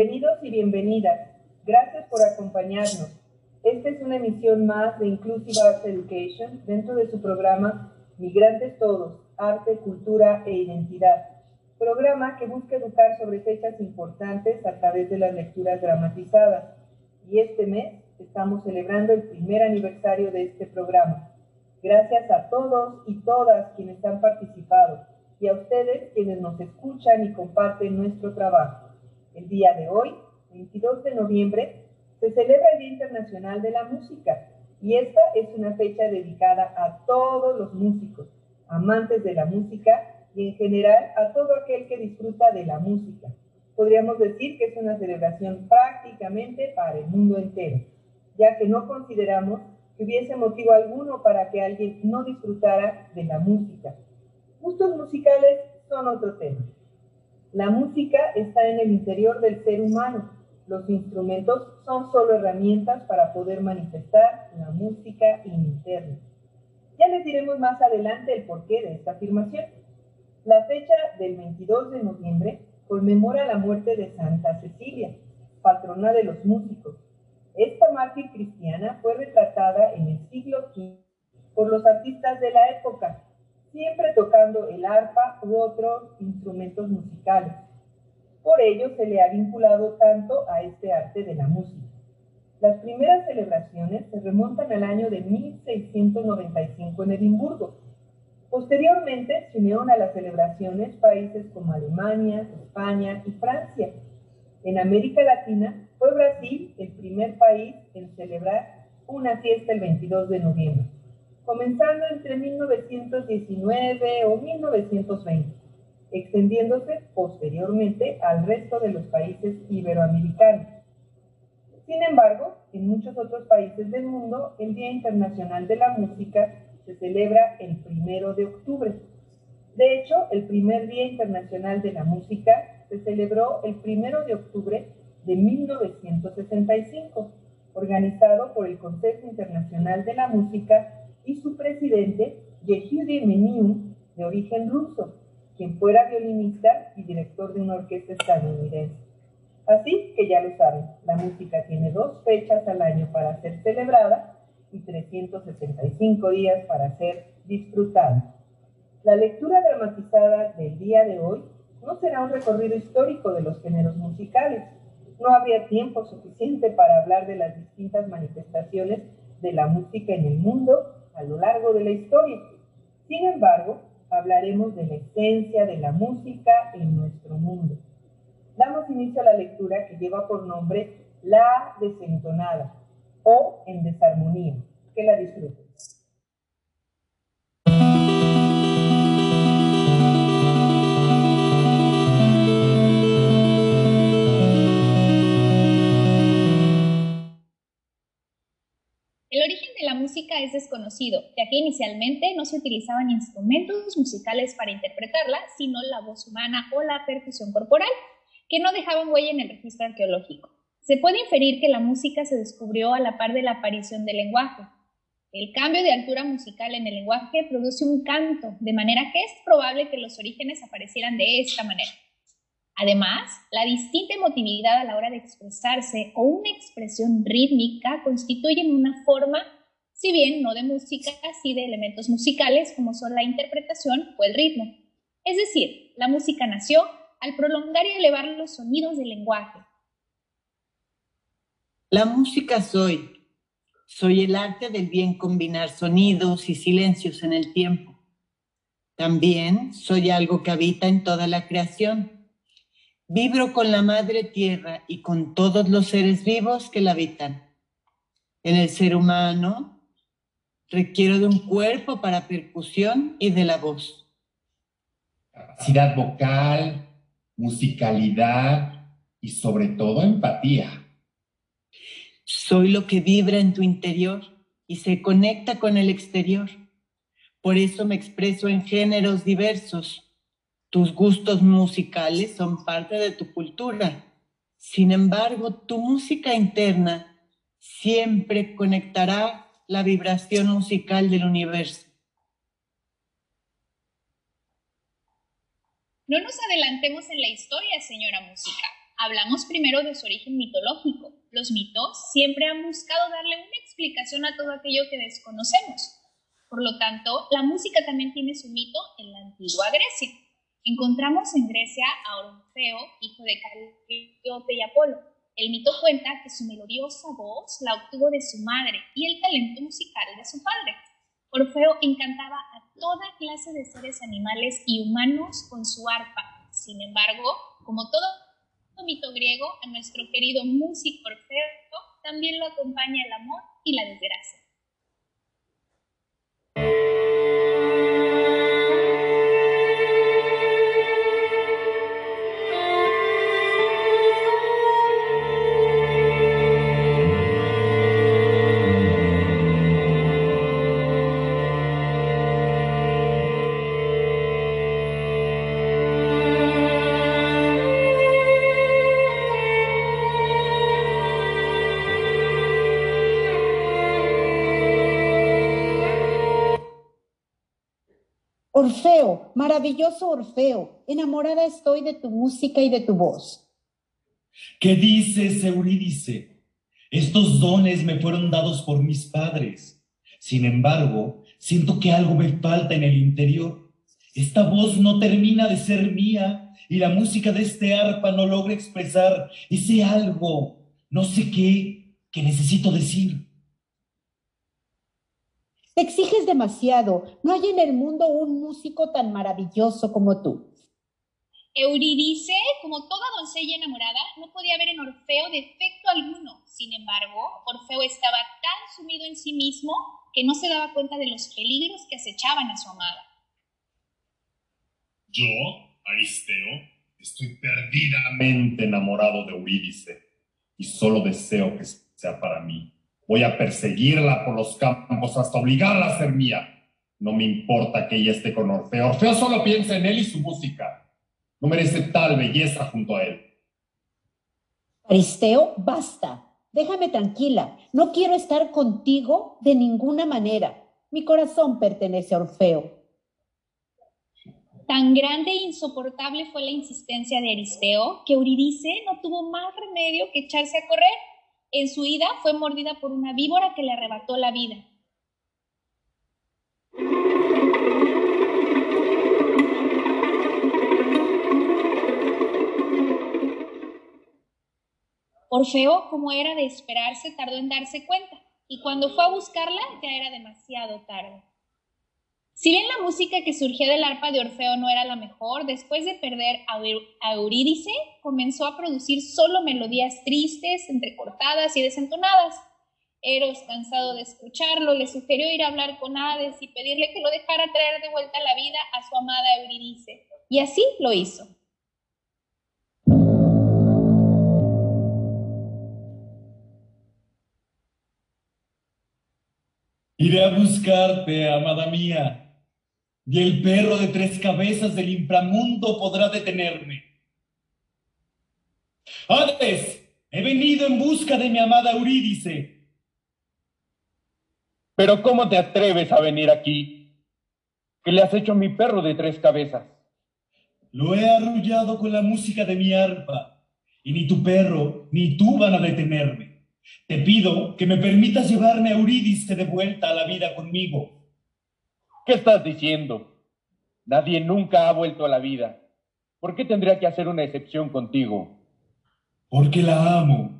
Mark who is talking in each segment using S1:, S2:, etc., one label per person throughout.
S1: Bienvenidos y bienvenidas. Gracias por acompañarnos. Esta es una emisión más de Inclusive Arts Education dentro de su programa Migrantes Todos, Arte, Cultura e Identidad. Programa que busca educar sobre fechas importantes a través de las lecturas dramatizadas. Y este mes estamos celebrando el primer aniversario de este programa. Gracias a todos y todas quienes han participado y a ustedes quienes nos escuchan y comparten nuestro trabajo. El día de hoy, 22 de noviembre, se celebra el Día Internacional de la Música y esta es una fecha dedicada a todos los músicos, amantes de la música y en general a todo aquel que disfruta de la música. Podríamos decir que es una celebración prácticamente para el mundo entero, ya que no consideramos que hubiese motivo alguno para que alguien no disfrutara de la música. Gustos musicales son otro tema. La música está en el interior del ser humano. Los instrumentos son solo herramientas para poder manifestar la música interna. Ya les diremos más adelante el porqué de esta afirmación. La fecha del 22 de noviembre conmemora la muerte de Santa Cecilia, patrona de los músicos. Esta mártir cristiana fue retratada en el siglo V por los artistas de la época siempre tocando el arpa u otros instrumentos musicales. Por ello se le ha vinculado tanto a este arte de la música. Las primeras celebraciones se remontan al año de 1695 en Edimburgo. Posteriormente se unieron a las celebraciones países como Alemania, España y Francia. En América Latina fue Brasil el primer país en celebrar una fiesta el 22 de noviembre comenzando entre 1919 o 1920, extendiéndose posteriormente al resto de los países iberoamericanos. Sin embargo, en muchos otros países del mundo, el Día Internacional de la Música se celebra el primero de octubre. De hecho, el primer Día Internacional de la Música se celebró el primero de octubre de 1965, organizado por el Consejo Internacional de la Música y su presidente, Yehudi Menuhin, de origen ruso, quien fuera violinista y director de una orquesta estadounidense. Así que ya lo saben, la música tiene dos fechas al año para ser celebrada y 365 días para ser disfrutada. La lectura dramatizada del día de hoy no será un recorrido histórico de los géneros musicales. No habría tiempo suficiente para hablar de las distintas manifestaciones de la música en el mundo a lo largo de la historia. Sin embargo, hablaremos de la esencia de la música en nuestro mundo. Damos inicio a la lectura que lleva por nombre La desentonada o En desarmonía. Que la disfruten.
S2: Música es desconocido, ya que inicialmente no se utilizaban instrumentos musicales para interpretarla, sino la voz humana o la percusión corporal, que no dejaban huella en el registro arqueológico. Se puede inferir que la música se descubrió a la par de la aparición del lenguaje. El cambio de altura musical en el lenguaje produce un canto, de manera que es probable que los orígenes aparecieran de esta manera. Además, la distinta emotividad a la hora de expresarse o una expresión rítmica constituyen una forma si bien no de música, sí de elementos musicales como son la interpretación o el ritmo. Es decir, la música nació al prolongar y elevar los sonidos del lenguaje.
S3: La música soy. Soy el arte del bien combinar sonidos y silencios en el tiempo. También soy algo que habita en toda la creación. Vibro con la madre tierra y con todos los seres vivos que la habitan. En el ser humano Requiero de un cuerpo para percusión y de la voz.
S4: Capacidad vocal, musicalidad y sobre todo empatía.
S3: Soy lo que vibra en tu interior y se conecta con el exterior. Por eso me expreso en géneros diversos. Tus gustos musicales son parte de tu cultura. Sin embargo, tu música interna siempre conectará la vibración musical del universo.
S2: No nos adelantemos en la historia, señora música. Hablamos primero de su origen mitológico. Los mitos siempre han buscado darle una explicación a todo aquello que desconocemos. Por lo tanto, la música también tiene su mito en la antigua Grecia. Encontramos en Grecia a Orfeo, hijo de Calíope y Apolo. El mito cuenta que su melodiosa voz la obtuvo de su madre y el talento musical de su padre. Orfeo encantaba a toda clase de seres animales y humanos con su arpa. Sin embargo, como todo mito griego, a nuestro querido músico Orfeo también lo acompaña el amor y la desgracia.
S5: Maravilloso Orfeo, enamorada estoy de tu música y de tu voz.
S6: ¿Qué dices, Eurídice? Estos dones me fueron dados por mis padres. Sin embargo, siento que algo me falta en el interior. Esta voz no termina de ser mía y la música de este arpa no logra expresar ese algo, no sé qué, que necesito decir.
S5: Te exiges demasiado. No hay en el mundo un músico tan maravilloso como tú.
S2: Eurídice, como toda doncella enamorada, no podía ver en Orfeo defecto alguno. Sin embargo, Orfeo estaba tan sumido en sí mismo que no se daba cuenta de los peligros que acechaban a su amada.
S4: Yo, Aristeo, estoy perdidamente enamorado de Eurídice y solo deseo que sea para mí. Voy a perseguirla por los campos hasta obligarla a ser mía. No me importa que ella esté con Orfeo. Orfeo solo piensa en él y su música. No merece tal belleza junto a él.
S5: Aristeo, basta. Déjame tranquila. No quiero estar contigo de ninguna manera. Mi corazón pertenece a Orfeo.
S2: Tan grande e insoportable fue la insistencia de Aristeo que Eurídice no tuvo más remedio que echarse a correr. En su ida fue mordida por una víbora que le arrebató la vida. Orfeo, como era de esperarse, tardó en darse cuenta, y cuando fue a buscarla ya era demasiado tarde. Si bien la música que surgía del arpa de Orfeo no era la mejor, después de perder a Eurídice, comenzó a producir solo melodías tristes, entrecortadas y desentonadas. Eros, cansado de escucharlo, le sugirió ir a hablar con Hades y pedirle que lo dejara traer de vuelta a la vida a su amada Eurídice. Y así lo hizo.
S6: Iré a buscarte, amada mía, y el perro de tres cabezas del inframundo podrá detenerme. Hades, he venido en busca de mi amada Eurídice.
S7: Pero ¿cómo te atreves a venir aquí? ¿Qué le has hecho mi perro de tres cabezas?
S6: Lo he arrullado con la música de mi arpa, y ni tu perro ni tú van a detenerme. Te pido que me permitas llevarme a Eurídice de vuelta a la vida conmigo.
S7: ¿Qué estás diciendo? Nadie nunca ha vuelto a la vida. ¿Por qué tendría que hacer una excepción contigo?
S6: Porque la amo.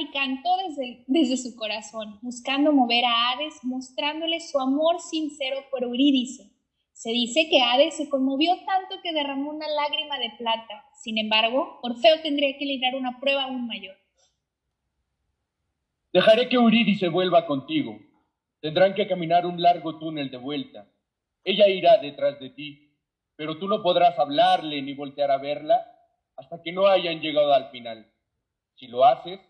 S2: Y cantó desde, desde su corazón, buscando mover a Hades, mostrándole su amor sincero por Eurídice. Se dice que Hades se conmovió tanto que derramó una lágrima de plata. Sin embargo, Orfeo tendría que librar una prueba aún mayor.
S7: Dejaré que Eurídice vuelva contigo. Tendrán que caminar un largo túnel de vuelta. Ella irá detrás de ti. pero tú no podrás hablarle ni voltear a verla hasta que no hayan llegado al final. Si lo haces,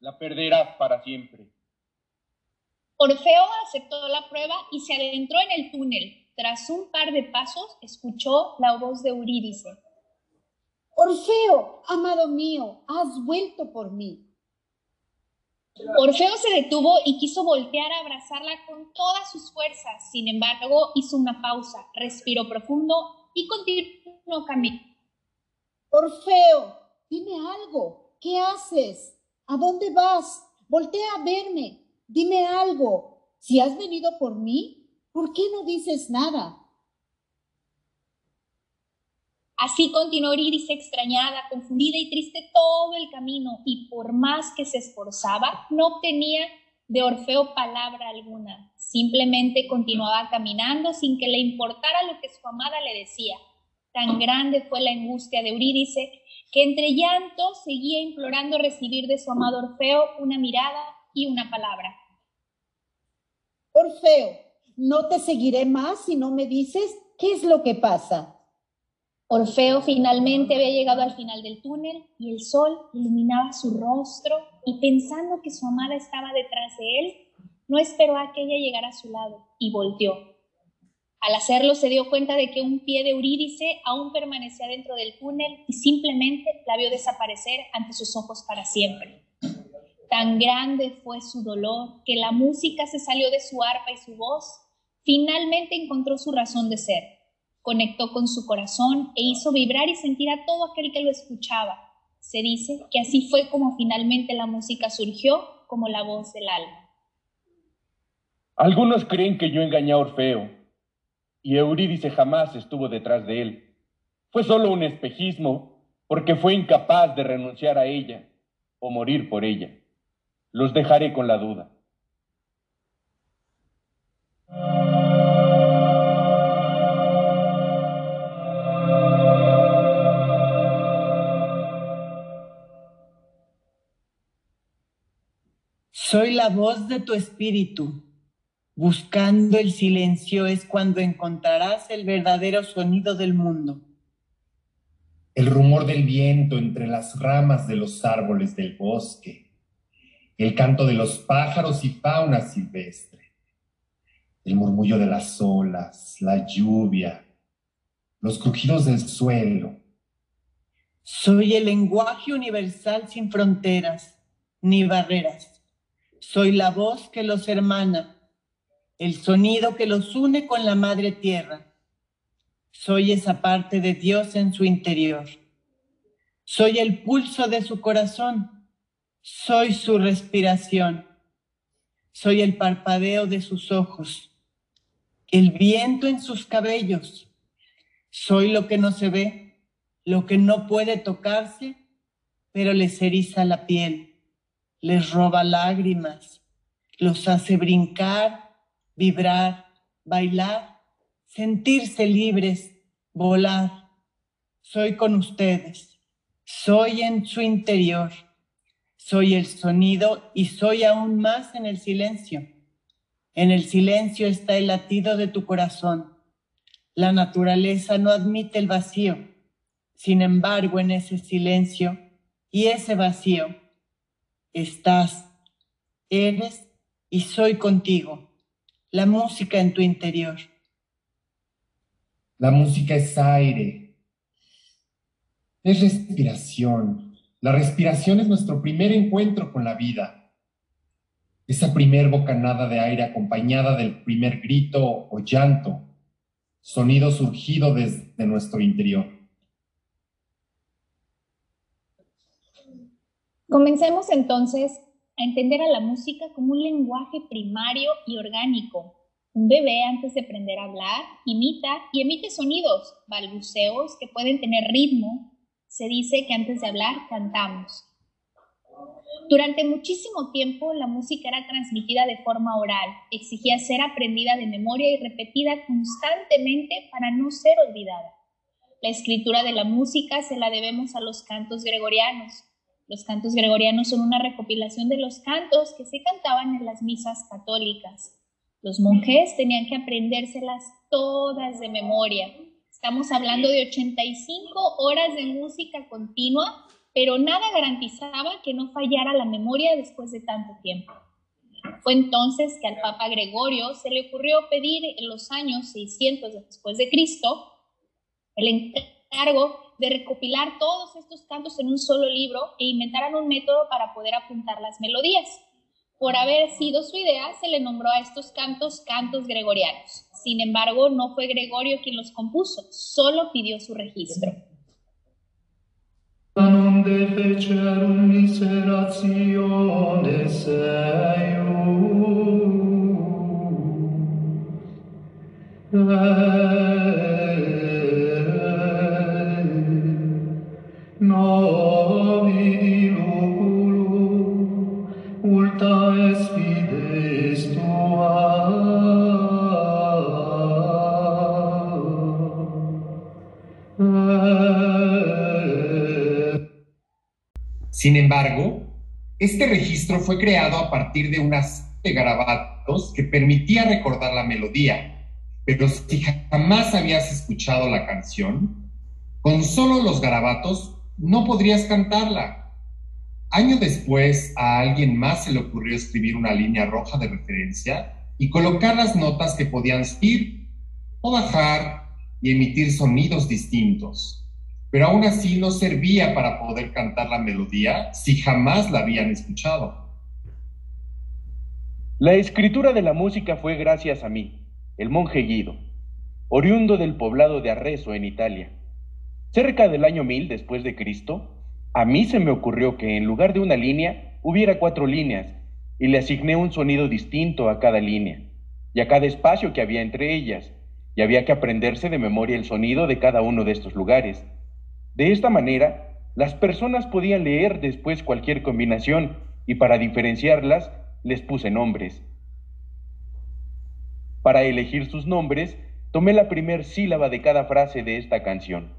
S7: la perderás para siempre.
S2: Orfeo aceptó la prueba y se adentró en el túnel. Tras un par de pasos, escuchó la voz de Eurídice.
S5: Orfeo, amado mío, has vuelto por mí.
S2: Orfeo se detuvo y quiso voltear a abrazarla con todas sus fuerzas. Sin embargo, hizo una pausa, respiró profundo y continuó camino.
S5: Orfeo, dime algo. ¿Qué haces? ¿A dónde vas? Voltea a verme. Dime algo. Si has venido por mí, ¿por qué no dices nada?
S2: Así continuó Iris extrañada, confundida y triste todo el camino, y por más que se esforzaba, no obtenía de Orfeo palabra alguna. Simplemente continuaba caminando sin que le importara lo que su amada le decía. Tan grande fue la angustia de Eurídice que entre llanto seguía implorando recibir de su amado Orfeo una mirada y una palabra.
S5: Orfeo, no te seguiré más si no me dices qué es lo que pasa.
S2: Orfeo finalmente había llegado al final del túnel y el sol iluminaba su rostro y pensando que su amada estaba detrás de él, no esperó a que ella llegara a su lado y volteó. Al hacerlo se dio cuenta de que un pie de Eurídice aún permanecía dentro del túnel y simplemente la vio desaparecer ante sus ojos para siempre. Tan grande fue su dolor que la música se salió de su arpa y su voz finalmente encontró su razón de ser conectó con su corazón e hizo vibrar y sentir a todo aquel que lo escuchaba. Se dice que así fue como finalmente la música surgió como la voz del alma.
S7: Algunos creen que yo engañé a Orfeo y Eurídice jamás estuvo detrás de él. Fue solo un espejismo porque fue incapaz de renunciar a ella o morir por ella. Los dejaré con la duda.
S3: Soy la voz de tu espíritu. Buscando el silencio es cuando encontrarás el verdadero sonido del mundo.
S4: El rumor del viento entre las ramas de los árboles del bosque. El canto de los pájaros y fauna silvestre. El murmullo de las olas, la lluvia, los crujidos del suelo.
S3: Soy el lenguaje universal sin fronteras ni barreras soy la voz que los hermana, el sonido que los une con la madre tierra. Soy esa parte de Dios en su interior. Soy el pulso de su corazón. Soy su respiración. Soy el parpadeo de sus ojos. El viento en sus cabellos. Soy lo que no se ve, lo que no puede tocarse, pero les eriza la piel les roba lágrimas, los hace brincar, vibrar, bailar, sentirse libres, volar. Soy con ustedes, soy en su interior, soy el sonido y soy aún más en el silencio. En el silencio está el latido de tu corazón. La naturaleza no admite el vacío. Sin embargo, en ese silencio y ese vacío, estás, eres y soy contigo. La música en tu interior.
S4: La música es aire, es respiración. La respiración es nuestro primer encuentro con la vida. Esa primer bocanada de aire acompañada del primer grito o llanto, sonido surgido desde nuestro interior.
S2: Comencemos entonces a entender a la música como un lenguaje primario y orgánico. Un bebé antes de aprender a hablar imita y emite sonidos, balbuceos que pueden tener ritmo. Se dice que antes de hablar cantamos. Durante muchísimo tiempo la música era transmitida de forma oral, exigía ser aprendida de memoria y repetida constantemente para no ser olvidada. La escritura de la música se la debemos a los cantos gregorianos, los cantos gregorianos son una recopilación de los cantos que se cantaban en las misas católicas. Los monjes tenían que aprendérselas todas de memoria. Estamos hablando de 85 horas de música continua, pero nada garantizaba que no fallara la memoria después de tanto tiempo. Fue entonces que al Papa Gregorio se le ocurrió pedir en los años 600 después de Cristo el encargo de recopilar todos estos cantos en un solo libro e inventaran un método para poder apuntar las melodías. Por haber sido su idea, se le nombró a estos cantos cantos gregorianos. Sin embargo, no fue Gregorio quien los compuso, solo pidió su registro.
S8: Sin embargo, este registro fue creado a partir de unas de garabatos que permitía recordar la melodía, pero si jamás habías escuchado la canción, con solo los garabatos no podrías cantarla. Año después, a alguien más se le ocurrió escribir una línea roja de referencia y colocar las notas que podían subir o bajar y emitir sonidos distintos pero aún así no servía para poder cantar la melodía si jamás la habían escuchado.
S7: La escritura de la música fue gracias a mí, el monje Guido, oriundo del poblado de Arreso en Italia. Cerca del año 1000 después de Cristo, a mí se me ocurrió que en lugar de una línea hubiera cuatro líneas y le asigné un sonido distinto a cada línea y a cada espacio que había entre ellas, y había que aprenderse de memoria el sonido de cada uno de estos lugares de esta manera, las personas podían leer después cualquier combinación y para diferenciarlas les puse nombres. Para elegir sus nombres, tomé la primer sílaba de cada frase de esta canción.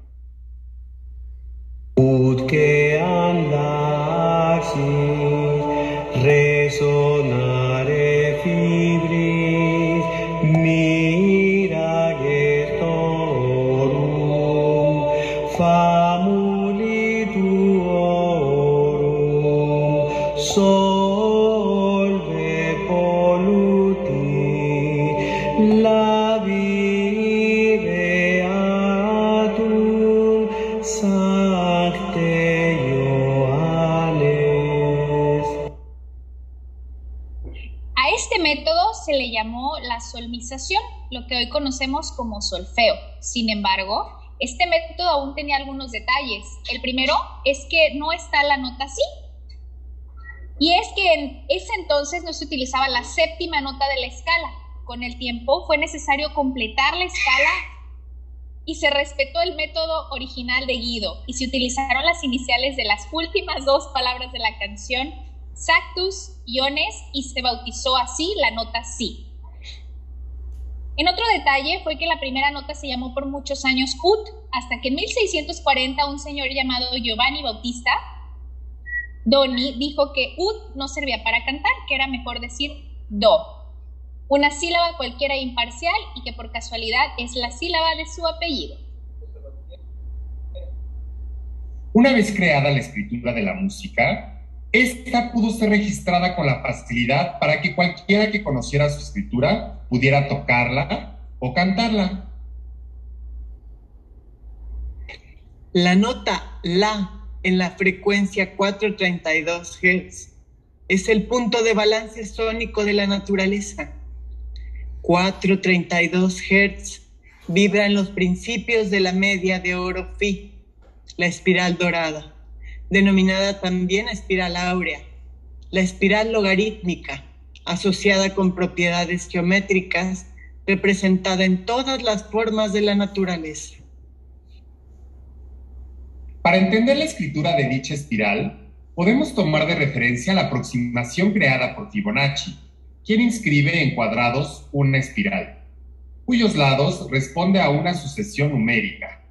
S2: Solmización, lo que hoy conocemos como solfeo. Sin embargo, este método aún tenía algunos detalles. El primero es que no está la nota así. Y es que en ese entonces no se utilizaba la séptima nota de la escala. Con el tiempo fue necesario completar la escala y se respetó el método original de Guido y se utilizaron las iniciales de las últimas dos palabras de la canción, Sactus, Iones, y se bautizó así la nota Si. En otro detalle fue que la primera nota se llamó por muchos años ut, hasta que en 1640 un señor llamado Giovanni Bautista Doni dijo que ut no servía para cantar, que era mejor decir do, una sílaba cualquiera imparcial y que por casualidad es la sílaba de su apellido.
S8: Una vez creada la escritura de la música, esta pudo ser registrada con la facilidad para que cualquiera que conociera su escritura pudiera tocarla o cantarla.
S3: La nota La en la frecuencia 432 Hz es el punto de balance sónico de la naturaleza. 432 Hz vibra en los principios de la media de oro Phi, la espiral dorada denominada también espiral áurea, la espiral logarítmica, asociada con propiedades geométricas, representada en todas las formas de la naturaleza.
S8: Para entender la escritura de dicha espiral, podemos tomar de referencia la aproximación creada por Fibonacci, quien inscribe en cuadrados una espiral, cuyos lados responde a una sucesión numérica,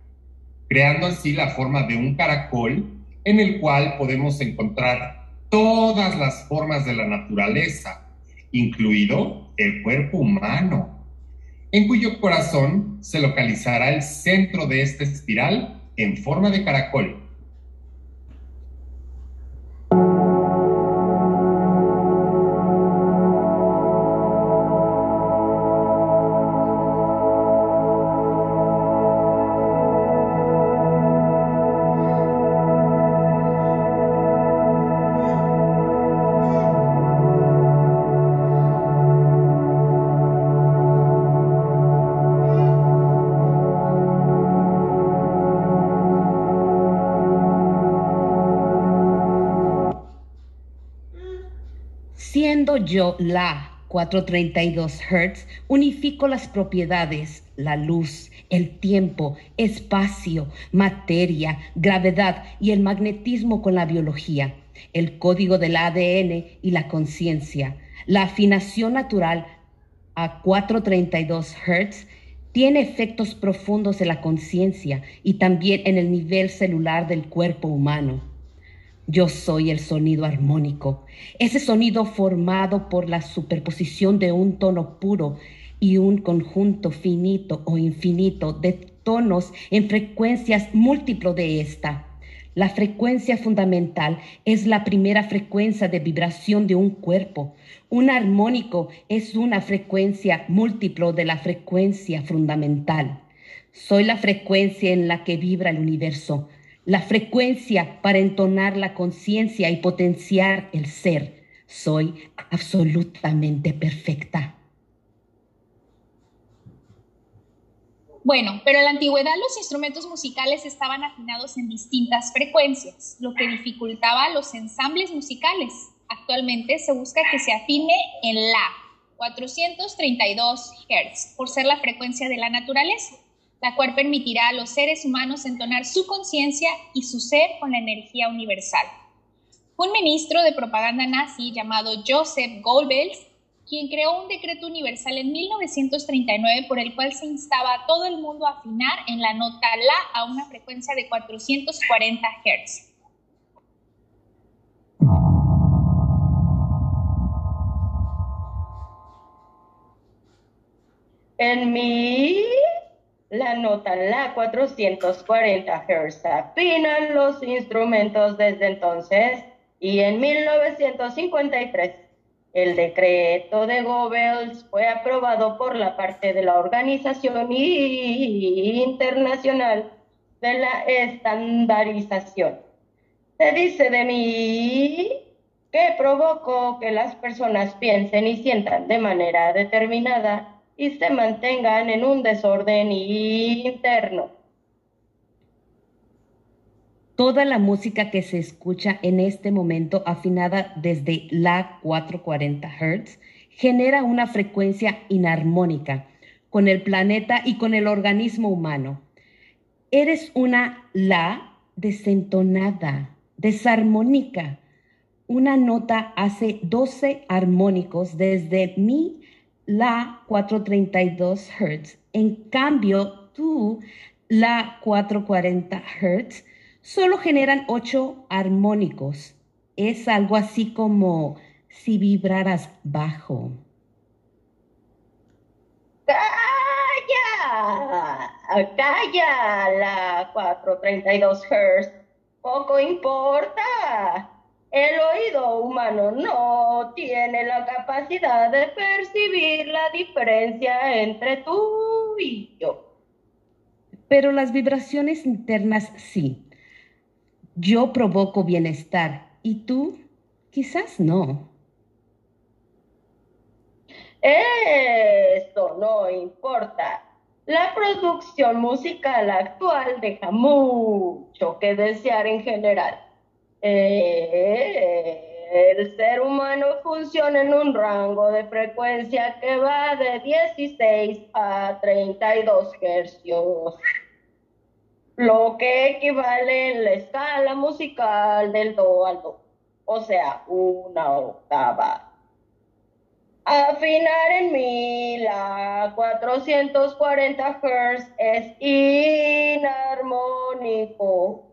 S8: creando así la forma de un caracol en el cual podemos encontrar todas las formas de la naturaleza, incluido el cuerpo humano. en cuyo corazón se localizará el centro de esta espiral en forma de caracol.
S9: Yo la 432 Hz, unifico las propiedades, la luz, el tiempo, espacio, materia, gravedad y el magnetismo con la biología, el código del ADN y la conciencia. La afinación natural a 432 Hz tiene efectos profundos en la conciencia y también en el nivel celular del cuerpo humano. Yo soy el sonido armónico, ese sonido formado por la superposición de un tono puro y un conjunto finito o infinito de tonos en frecuencias múltiplo de esta. La frecuencia fundamental es la primera frecuencia de vibración de un cuerpo. Un armónico es una frecuencia múltiplo de la frecuencia fundamental. Soy la frecuencia en la que vibra el universo la frecuencia para entonar la conciencia y potenciar el ser. Soy absolutamente perfecta.
S2: Bueno, pero en la antigüedad los instrumentos musicales estaban afinados en distintas frecuencias, lo que dificultaba los ensambles musicales. Actualmente se busca que se afine en la 432 Hz, por ser la frecuencia de la naturaleza la cual permitirá a los seres humanos entonar su conciencia y su ser con la energía universal. Un ministro de propaganda nazi llamado Joseph Goebbels quien creó un decreto universal en 1939 por el cual se instaba a todo el mundo a afinar en la nota La a una frecuencia de 440 Hz.
S10: En mi la nota La 440 Hz afinan los instrumentos desde entonces y en 1953 el decreto de Goebbels fue aprobado por la parte de la Organización Internacional de la Estandarización. Se dice de mí que provocó que las personas piensen y sientan de manera determinada y se mantengan en un desorden interno.
S9: Toda la música que se escucha en este momento afinada desde la 440 Hz genera una frecuencia inarmónica con el planeta y con el organismo humano. Eres una la desentonada, desarmónica. Una nota hace 12 armónicos desde mi la 432 Hz. En cambio, tú, la 440 Hz, solo generan 8 armónicos. Es algo así como si vibraras bajo.
S10: ¡Calla! ¡Calla! La 432 Hz. Poco importa. El oído humano no tiene la capacidad de percibir la diferencia entre tú y yo.
S9: Pero las vibraciones internas sí. Yo provoco bienestar y tú quizás no.
S10: Esto no importa. La producción musical actual deja mucho que desear en general. Eh, el ser humano funciona en un rango de frecuencia que va de 16 a 32 hercios, lo que equivale en la escala musical del do al do, o sea, una octava. Afinar en mi la 440 Hz es inarmónico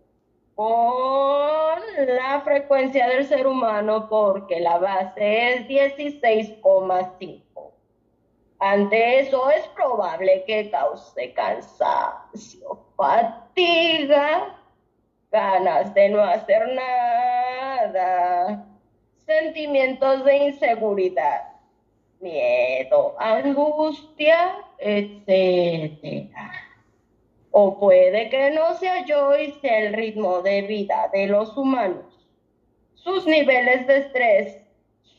S10: con la frecuencia del ser humano porque la base es 16,5. Ante eso es probable que cause cansancio, fatiga, ganas de no hacer nada, sentimientos de inseguridad, miedo, angustia, etc. O puede que no y sea el ritmo de vida de los humanos. Sus niveles de estrés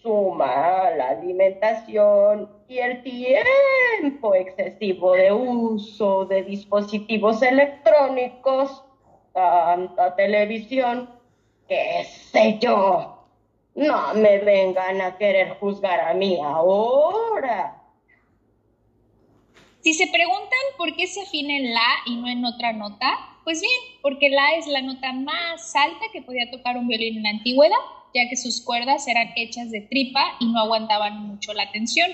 S10: suma la alimentación y el tiempo excesivo de uso de dispositivos electrónicos, tanta televisión, qué sé yo. No me vengan a querer juzgar a mí ahora.
S2: Si se preguntan por qué se afina en la y no en otra nota, pues bien, porque la es la nota más alta que podía tocar un violín en la antigüedad, ya que sus cuerdas eran hechas de tripa y no aguantaban mucho la tensión.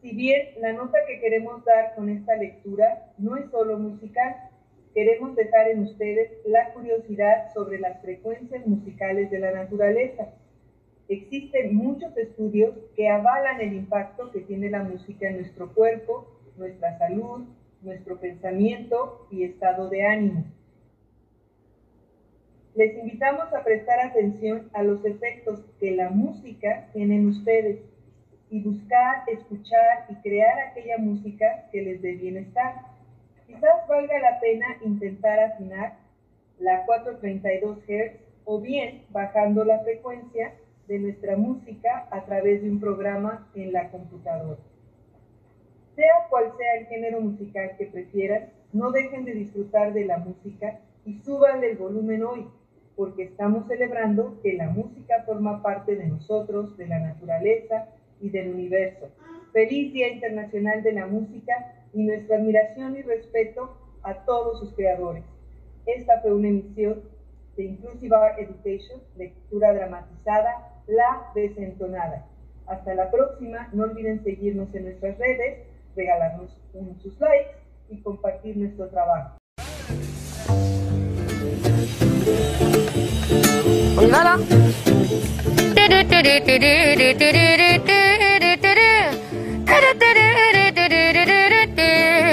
S1: Si bien la nota que queremos dar con esta lectura no es solo musical, queremos dejar en ustedes la curiosidad sobre las frecuencias musicales de la naturaleza. Existen muchos estudios que avalan el impacto que tiene la música en nuestro cuerpo, nuestra salud, nuestro pensamiento y estado de ánimo. Les invitamos a prestar atención a los efectos que la música tiene en ustedes y buscar, escuchar y crear aquella música que les dé bienestar. Quizás valga la pena intentar afinar la 432 Hz o bien bajando la frecuencia de nuestra música a través de un programa en la computadora. Sea cual sea el género musical que prefieran, no dejen de disfrutar de la música y suban el volumen hoy, porque estamos celebrando que la música forma parte de nosotros, de la naturaleza y del universo. Feliz Día Internacional de la Música y nuestra admiración y respeto a todos sus creadores. Esta fue una emisión de Inclusive Art Education, lectura dramatizada, La Desentonada. Hasta la próxima, no olviden seguirnos en nuestras redes, regalarnos un, sus likes y compartir nuestro trabajo.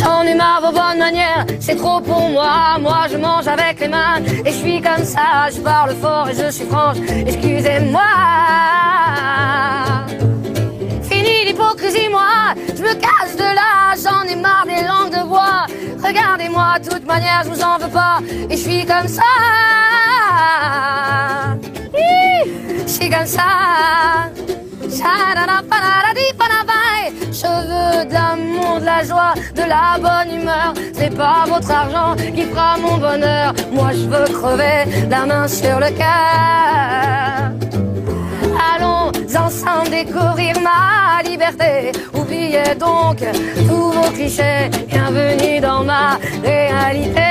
S11: J'en ai marre vos bonnes manières, c'est trop pour moi. Moi je mange avec les mains et je suis comme ça. Je parle fort et je suis franche, excusez-moi. Fini l'hypocrisie, moi, je me casse de là. J'en ai marre des langues de bois. Regardez-moi, de toute manière, je vous en veux pas. Et je suis comme ça. Je suis comme ça neveu, de l'amour, de la joie, de la bonne humeur. C'est pas votre argent qui fera mon bonheur. Moi je veux crever la main sur le cœur. Allons ensemble découvrir ma liberté. Oubliez donc tous vos clichés. Bienvenue dans ma réalité.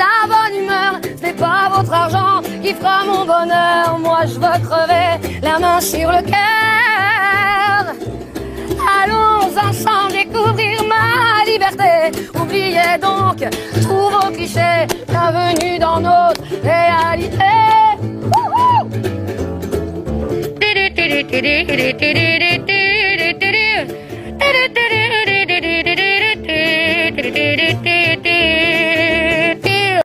S11: la bonne humeur. C'est pas votre argent qui fera mon bonheur. Moi, je veux crever la main sur le cœur. Allons ensemble découvrir ma liberté. Oubliez donc tous vos clichés. Bienvenue dans notre réalité.